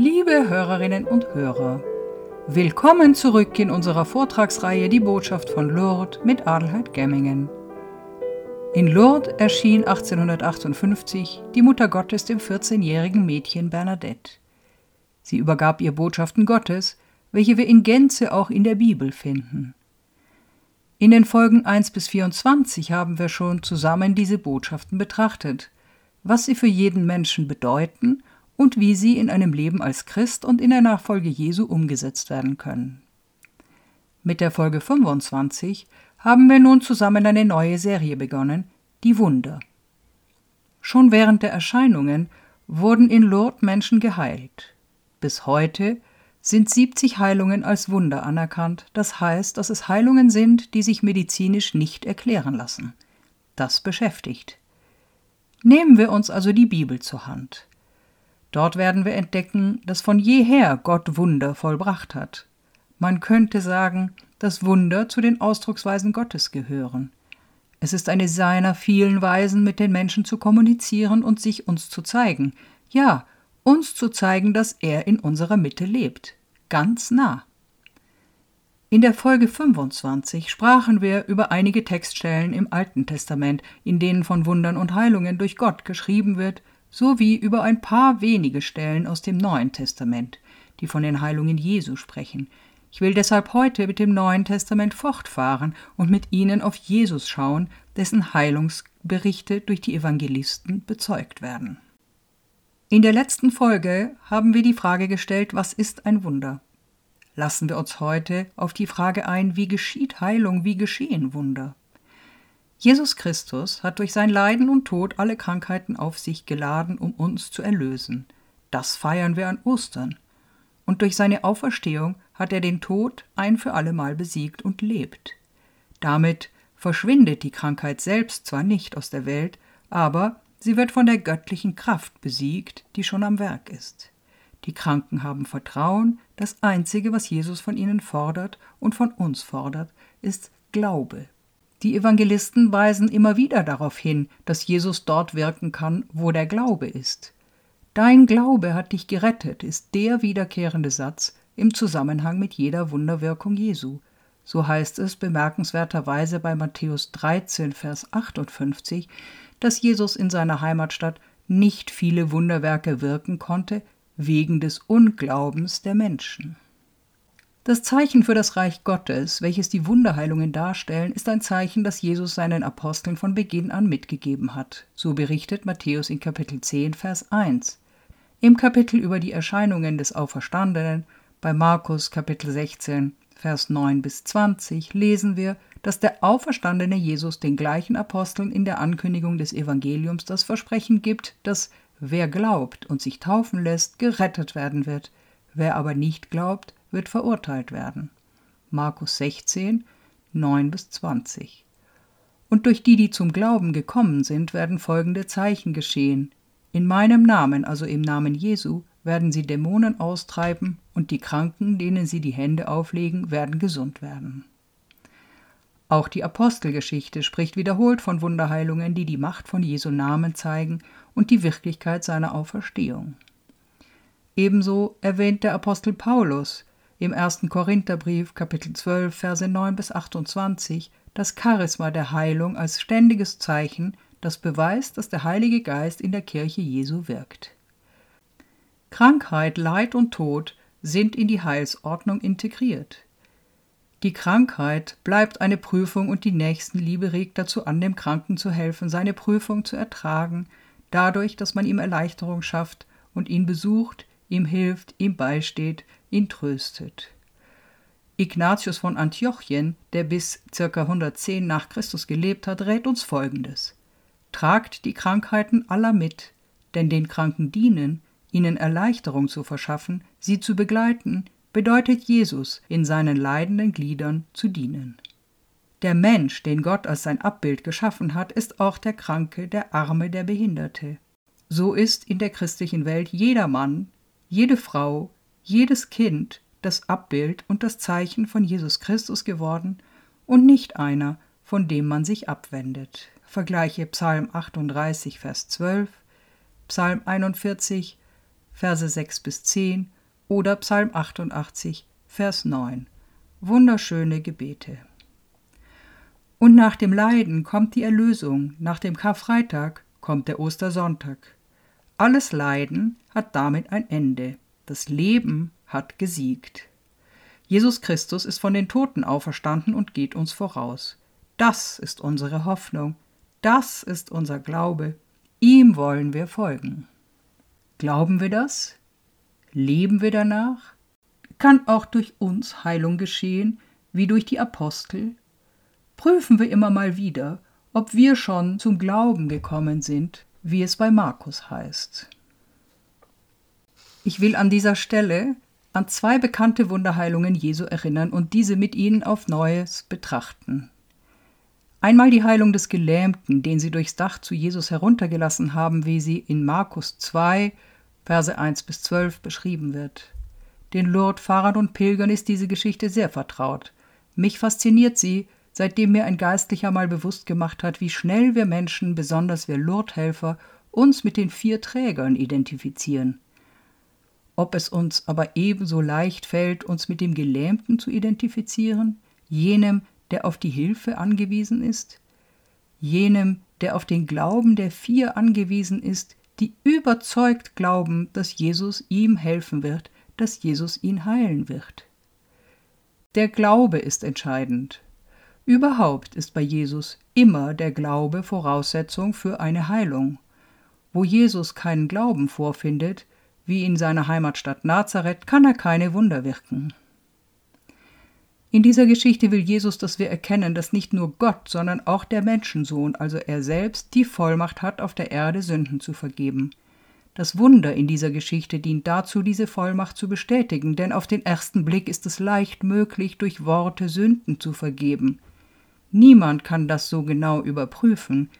Liebe Hörerinnen und Hörer, willkommen zurück in unserer Vortragsreihe Die Botschaft von Lourdes mit Adelheid Gemmingen. In Lourdes erschien 1858 die Mutter Gottes dem 14-jährigen Mädchen Bernadette. Sie übergab ihr Botschaften Gottes, welche wir in Gänze auch in der Bibel finden. In den Folgen 1 bis 24 haben wir schon zusammen diese Botschaften betrachtet, was sie für jeden Menschen bedeuten und wie sie in einem Leben als Christ und in der Nachfolge Jesu umgesetzt werden können. Mit der Folge 25 haben wir nun zusammen eine neue Serie begonnen, die Wunder. Schon während der Erscheinungen wurden in Lourdes Menschen geheilt. Bis heute sind 70 Heilungen als Wunder anerkannt, das heißt, dass es Heilungen sind, die sich medizinisch nicht erklären lassen. Das beschäftigt. Nehmen wir uns also die Bibel zur Hand. Dort werden wir entdecken, dass von jeher Gott Wunder vollbracht hat. Man könnte sagen, dass Wunder zu den Ausdrucksweisen Gottes gehören. Es ist eine seiner vielen Weisen, mit den Menschen zu kommunizieren und sich uns zu zeigen. Ja, uns zu zeigen, dass er in unserer Mitte lebt. Ganz nah. In der Folge 25 sprachen wir über einige Textstellen im Alten Testament, in denen von Wundern und Heilungen durch Gott geschrieben wird, sowie über ein paar wenige Stellen aus dem Neuen Testament, die von den Heilungen Jesu sprechen. Ich will deshalb heute mit dem Neuen Testament fortfahren und mit Ihnen auf Jesus schauen, dessen Heilungsberichte durch die Evangelisten bezeugt werden. In der letzten Folge haben wir die Frage gestellt, was ist ein Wunder? Lassen wir uns heute auf die Frage ein, wie geschieht Heilung, wie geschehen Wunder? Jesus Christus hat durch sein Leiden und Tod alle Krankheiten auf sich geladen, um uns zu erlösen. Das feiern wir an Ostern. Und durch seine Auferstehung hat er den Tod ein für allemal besiegt und lebt. Damit verschwindet die Krankheit selbst zwar nicht aus der Welt, aber sie wird von der göttlichen Kraft besiegt, die schon am Werk ist. Die Kranken haben Vertrauen, das Einzige, was Jesus von ihnen fordert und von uns fordert, ist Glaube. Die Evangelisten weisen immer wieder darauf hin, dass Jesus dort wirken kann, wo der Glaube ist. Dein Glaube hat dich gerettet, ist der wiederkehrende Satz im Zusammenhang mit jeder Wunderwirkung Jesu. So heißt es bemerkenswerterweise bei Matthäus 13, Vers 58, dass Jesus in seiner Heimatstadt nicht viele Wunderwerke wirken konnte, wegen des Unglaubens der Menschen. Das Zeichen für das Reich Gottes, welches die Wunderheilungen darstellen, ist ein Zeichen, das Jesus seinen Aposteln von Beginn an mitgegeben hat. So berichtet Matthäus in Kapitel 10, Vers 1. Im Kapitel über die Erscheinungen des Auferstandenen, bei Markus Kapitel 16, Vers 9 bis 20, lesen wir, dass der auferstandene Jesus den gleichen Aposteln in der Ankündigung des Evangeliums das Versprechen gibt, dass wer glaubt und sich taufen lässt, gerettet werden wird, wer aber nicht glaubt, wird verurteilt werden. Markus 16, 9 bis 20. Und durch die, die zum Glauben gekommen sind, werden folgende Zeichen geschehen. In meinem Namen, also im Namen Jesu, werden sie Dämonen austreiben, und die Kranken, denen sie die Hände auflegen, werden gesund werden. Auch die Apostelgeschichte spricht wiederholt von Wunderheilungen, die die Macht von Jesu Namen zeigen und die Wirklichkeit seiner Auferstehung. Ebenso erwähnt der Apostel Paulus im 1. Korintherbrief Kapitel 12 Verse 9 bis 28 das Charisma der Heilung als ständiges Zeichen, das beweist, dass der Heilige Geist in der Kirche Jesu wirkt. Krankheit, Leid und Tod sind in die Heilsordnung integriert. Die Krankheit bleibt eine Prüfung und die Nächstenliebe regt dazu an, dem Kranken zu helfen, seine Prüfung zu ertragen, dadurch, dass man ihm Erleichterung schafft und ihn besucht, ihm hilft, ihm beisteht, ihn tröstet. Ignatius von Antiochien, der bis ca. 110 nach Christus gelebt hat, rät uns folgendes: Tragt die Krankheiten aller mit, denn den Kranken dienen, ihnen Erleichterung zu verschaffen, sie zu begleiten, bedeutet Jesus in seinen leidenden Gliedern zu dienen. Der Mensch, den Gott als sein Abbild geschaffen hat, ist auch der Kranke, der Arme, der Behinderte. So ist in der christlichen Welt jeder Mann, jede Frau, jedes Kind das Abbild und das Zeichen von Jesus Christus geworden und nicht einer, von dem man sich abwendet. Vergleiche Psalm 38, Vers 12, Psalm 41, Verse 6 bis 10 oder Psalm 88, Vers 9. Wunderschöne Gebete. Und nach dem Leiden kommt die Erlösung, nach dem Karfreitag kommt der Ostersonntag. Alles Leiden hat damit ein Ende. Das Leben hat gesiegt. Jesus Christus ist von den Toten auferstanden und geht uns voraus. Das ist unsere Hoffnung. Das ist unser Glaube. Ihm wollen wir folgen. Glauben wir das? Leben wir danach? Kann auch durch uns Heilung geschehen, wie durch die Apostel? Prüfen wir immer mal wieder, ob wir schon zum Glauben gekommen sind wie es bei Markus heißt. Ich will an dieser Stelle an zwei bekannte Wunderheilungen Jesu erinnern und diese mit Ihnen auf Neues betrachten. Einmal die Heilung des Gelähmten, den sie durchs Dach zu Jesus heruntergelassen haben, wie sie in Markus 2, Verse 1 bis 12 beschrieben wird. Den Lourdes-Fahrern und Pilgern ist diese Geschichte sehr vertraut. Mich fasziniert sie, seitdem mir ein Geistlicher mal bewusst gemacht hat, wie schnell wir Menschen, besonders wir Lourdhelfer, uns mit den vier Trägern identifizieren. Ob es uns aber ebenso leicht fällt, uns mit dem Gelähmten zu identifizieren, jenem, der auf die Hilfe angewiesen ist, jenem, der auf den Glauben der vier angewiesen ist, die überzeugt glauben, dass Jesus ihm helfen wird, dass Jesus ihn heilen wird. Der Glaube ist entscheidend, Überhaupt ist bei Jesus immer der Glaube Voraussetzung für eine Heilung. Wo Jesus keinen Glauben vorfindet, wie in seiner Heimatstadt Nazareth, kann er keine Wunder wirken. In dieser Geschichte will Jesus, dass wir erkennen, dass nicht nur Gott, sondern auch der Menschensohn, also er selbst, die Vollmacht hat, auf der Erde Sünden zu vergeben. Das Wunder in dieser Geschichte dient dazu, diese Vollmacht zu bestätigen, denn auf den ersten Blick ist es leicht möglich, durch Worte Sünden zu vergeben. Niemand kann das so genau überprüfen.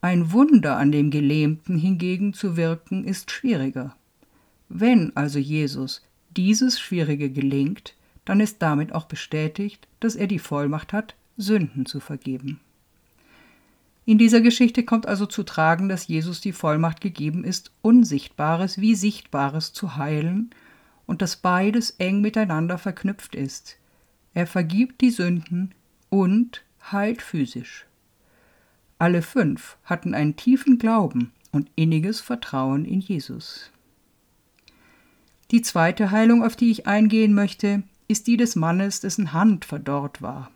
Ein Wunder an dem Gelähmten hingegen zu wirken, ist schwieriger. Wenn also Jesus dieses Schwierige gelingt, dann ist damit auch bestätigt, dass er die Vollmacht hat, Sünden zu vergeben. In dieser Geschichte kommt also zu tragen, dass Jesus die Vollmacht gegeben ist, Unsichtbares wie Sichtbares zu heilen und dass beides eng miteinander verknüpft ist. Er vergibt die Sünden und heilt physisch. Alle fünf hatten einen tiefen Glauben und inniges Vertrauen in Jesus. Die zweite Heilung, auf die ich eingehen möchte, ist die des Mannes, dessen Hand verdorrt war.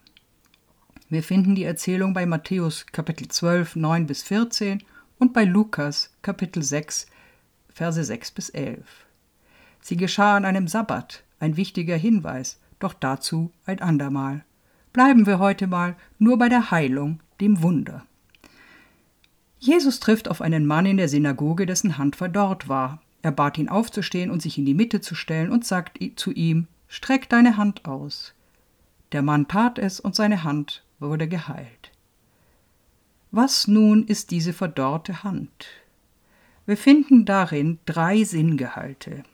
Wir finden die Erzählung bei Matthäus Kapitel 12, 9 bis 14 und bei Lukas Kapitel 6, Verse 6 bis 11. Sie geschah an einem Sabbat, ein wichtiger Hinweis, doch dazu ein andermal. Bleiben wir heute mal nur bei der Heilung, dem Wunder. Jesus trifft auf einen Mann in der Synagoge, dessen Hand verdorrt war. Er bat ihn aufzustehen und sich in die Mitte zu stellen und sagt zu ihm, Streck deine Hand aus. Der Mann tat es und seine Hand wurde geheilt. Was nun ist diese verdorrte Hand? Wir finden darin drei Sinngehalte.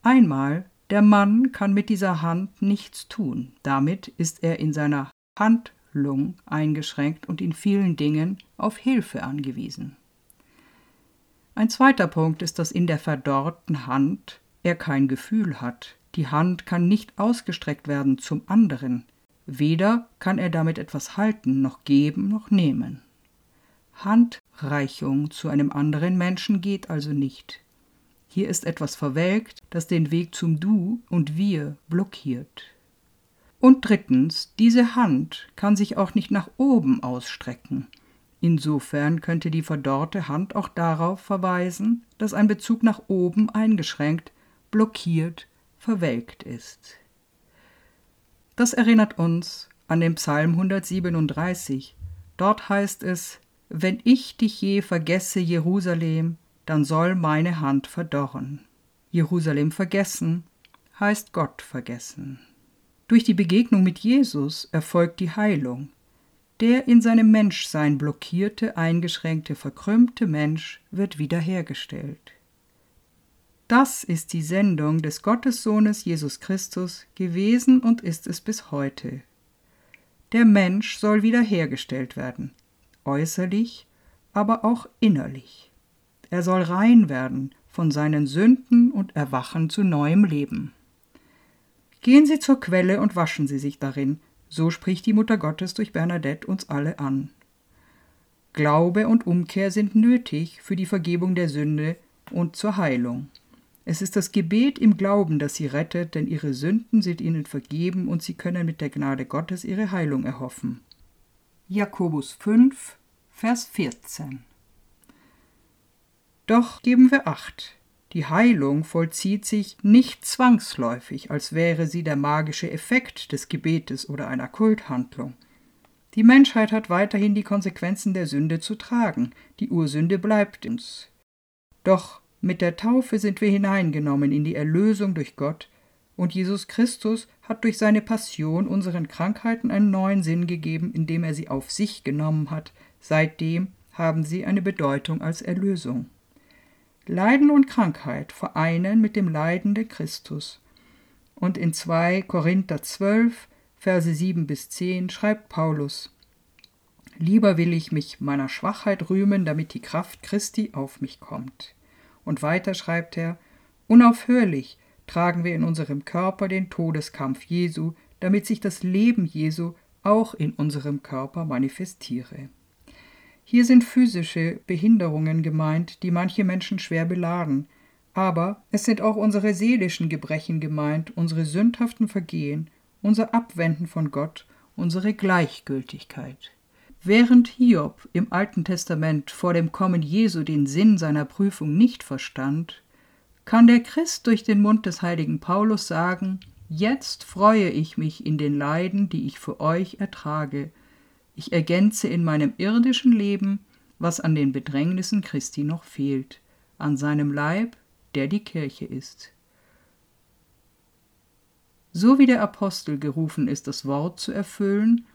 Einmal der Mann kann mit dieser Hand nichts tun. Damit ist er in seiner Handlung eingeschränkt und in vielen Dingen auf Hilfe angewiesen. Ein zweiter Punkt ist, dass in der verdorrten Hand er kein Gefühl hat. Die Hand kann nicht ausgestreckt werden zum anderen. Weder kann er damit etwas halten, noch geben, noch nehmen. Handreichung zu einem anderen Menschen geht also nicht. Hier ist etwas verwelkt, das den Weg zum Du und Wir blockiert. Und drittens, diese Hand kann sich auch nicht nach oben ausstrecken. Insofern könnte die verdorrte Hand auch darauf verweisen, dass ein Bezug nach oben eingeschränkt, blockiert, verwelkt ist. Das erinnert uns an den Psalm 137. Dort heißt es, Wenn ich dich je vergesse, Jerusalem, dann soll meine Hand verdorren. Jerusalem vergessen heißt Gott vergessen. Durch die Begegnung mit Jesus erfolgt die Heilung. Der in seinem Menschsein blockierte, eingeschränkte, verkrümmte Mensch wird wiederhergestellt. Das ist die Sendung des Gottessohnes Jesus Christus gewesen und ist es bis heute. Der Mensch soll wiederhergestellt werden, äußerlich, aber auch innerlich. Er soll rein werden, von seinen Sünden und erwachen zu neuem Leben. Gehen Sie zur Quelle und waschen Sie sich darin, so spricht die Mutter Gottes durch Bernadette uns alle an. Glaube und Umkehr sind nötig für die Vergebung der Sünde und zur Heilung. Es ist das Gebet im Glauben, das sie rettet, denn ihre Sünden sind ihnen vergeben und sie können mit der Gnade Gottes ihre Heilung erhoffen. Jakobus 5, Vers 14 Doch geben wir acht, die Heilung vollzieht sich nicht zwangsläufig, als wäre sie der magische Effekt des Gebetes oder einer Kulthandlung. Die Menschheit hat weiterhin die Konsequenzen der Sünde zu tragen, die Ursünde bleibt uns. Doch mit der Taufe sind wir hineingenommen in die Erlösung durch Gott, und Jesus Christus hat durch seine Passion unseren Krankheiten einen neuen Sinn gegeben, indem er sie auf sich genommen hat. Seitdem haben sie eine Bedeutung als Erlösung. Leiden und Krankheit vereinen mit dem leidenden Christus. Und in 2 Korinther 12, Verse 7 bis 10 schreibt Paulus: Lieber will ich mich meiner Schwachheit rühmen, damit die Kraft Christi auf mich kommt. Und weiter schreibt er: Unaufhörlich tragen wir in unserem Körper den Todeskampf Jesu, damit sich das Leben Jesu auch in unserem Körper manifestiere. Hier sind physische Behinderungen gemeint, die manche Menschen schwer beladen, aber es sind auch unsere seelischen Gebrechen gemeint, unsere sündhaften Vergehen, unser Abwenden von Gott, unsere Gleichgültigkeit. Während Hiob im Alten Testament vor dem Kommen Jesu den Sinn seiner Prüfung nicht verstand, kann der Christ durch den Mund des heiligen Paulus sagen, Jetzt freue ich mich in den Leiden, die ich für euch ertrage, ich ergänze in meinem irdischen Leben, was an den Bedrängnissen Christi noch fehlt, an seinem Leib, der die Kirche ist. So wie der Apostel gerufen ist, das Wort zu erfüllen,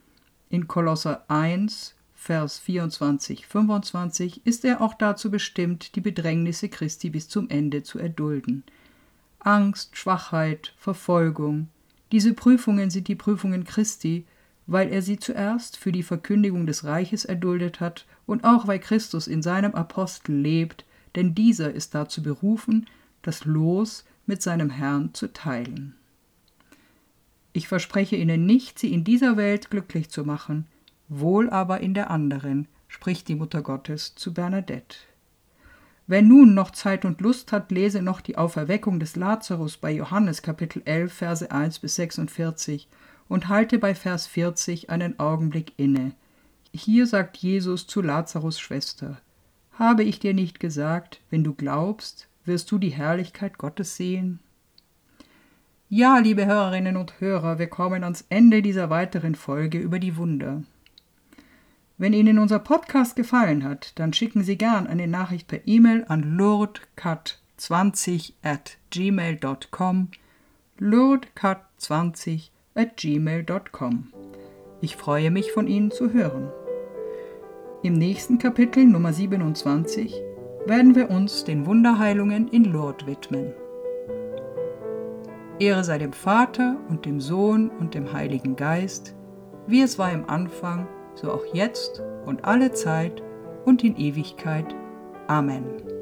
in Kolosser 1, Vers 24, 25 ist er auch dazu bestimmt, die Bedrängnisse Christi bis zum Ende zu erdulden. Angst, Schwachheit, Verfolgung, diese Prüfungen sind die Prüfungen Christi, weil er sie zuerst für die Verkündigung des Reiches erduldet hat und auch weil Christus in seinem Apostel lebt, denn dieser ist dazu berufen, das Los mit seinem Herrn zu teilen. Ich verspreche Ihnen nicht, Sie in dieser Welt glücklich zu machen, wohl aber in der anderen, spricht die Mutter Gottes zu Bernadette. Wer nun noch Zeit und Lust hat, lese noch die Auferweckung des Lazarus bei Johannes Kapitel 11 Verse 1 bis 46 und halte bei Vers 40 einen Augenblick inne. Hier sagt Jesus zu Lazarus Schwester, Habe ich dir nicht gesagt, wenn du glaubst, wirst du die Herrlichkeit Gottes sehen? Ja, liebe Hörerinnen und Hörer, wir kommen ans Ende dieser weiteren Folge über die Wunder. Wenn Ihnen unser Podcast gefallen hat, dann schicken Sie gern eine Nachricht per E-Mail an lourdcat20 at gmail.com lourdcat20 at gmail.com. Ich freue mich von Ihnen zu hören. Im nächsten Kapitel Nummer 27 werden wir uns den Wunderheilungen in Lourdes widmen. Ehre sei dem Vater und dem Sohn und dem Heiligen Geist, wie es war im Anfang, so auch jetzt und alle Zeit und in Ewigkeit. Amen.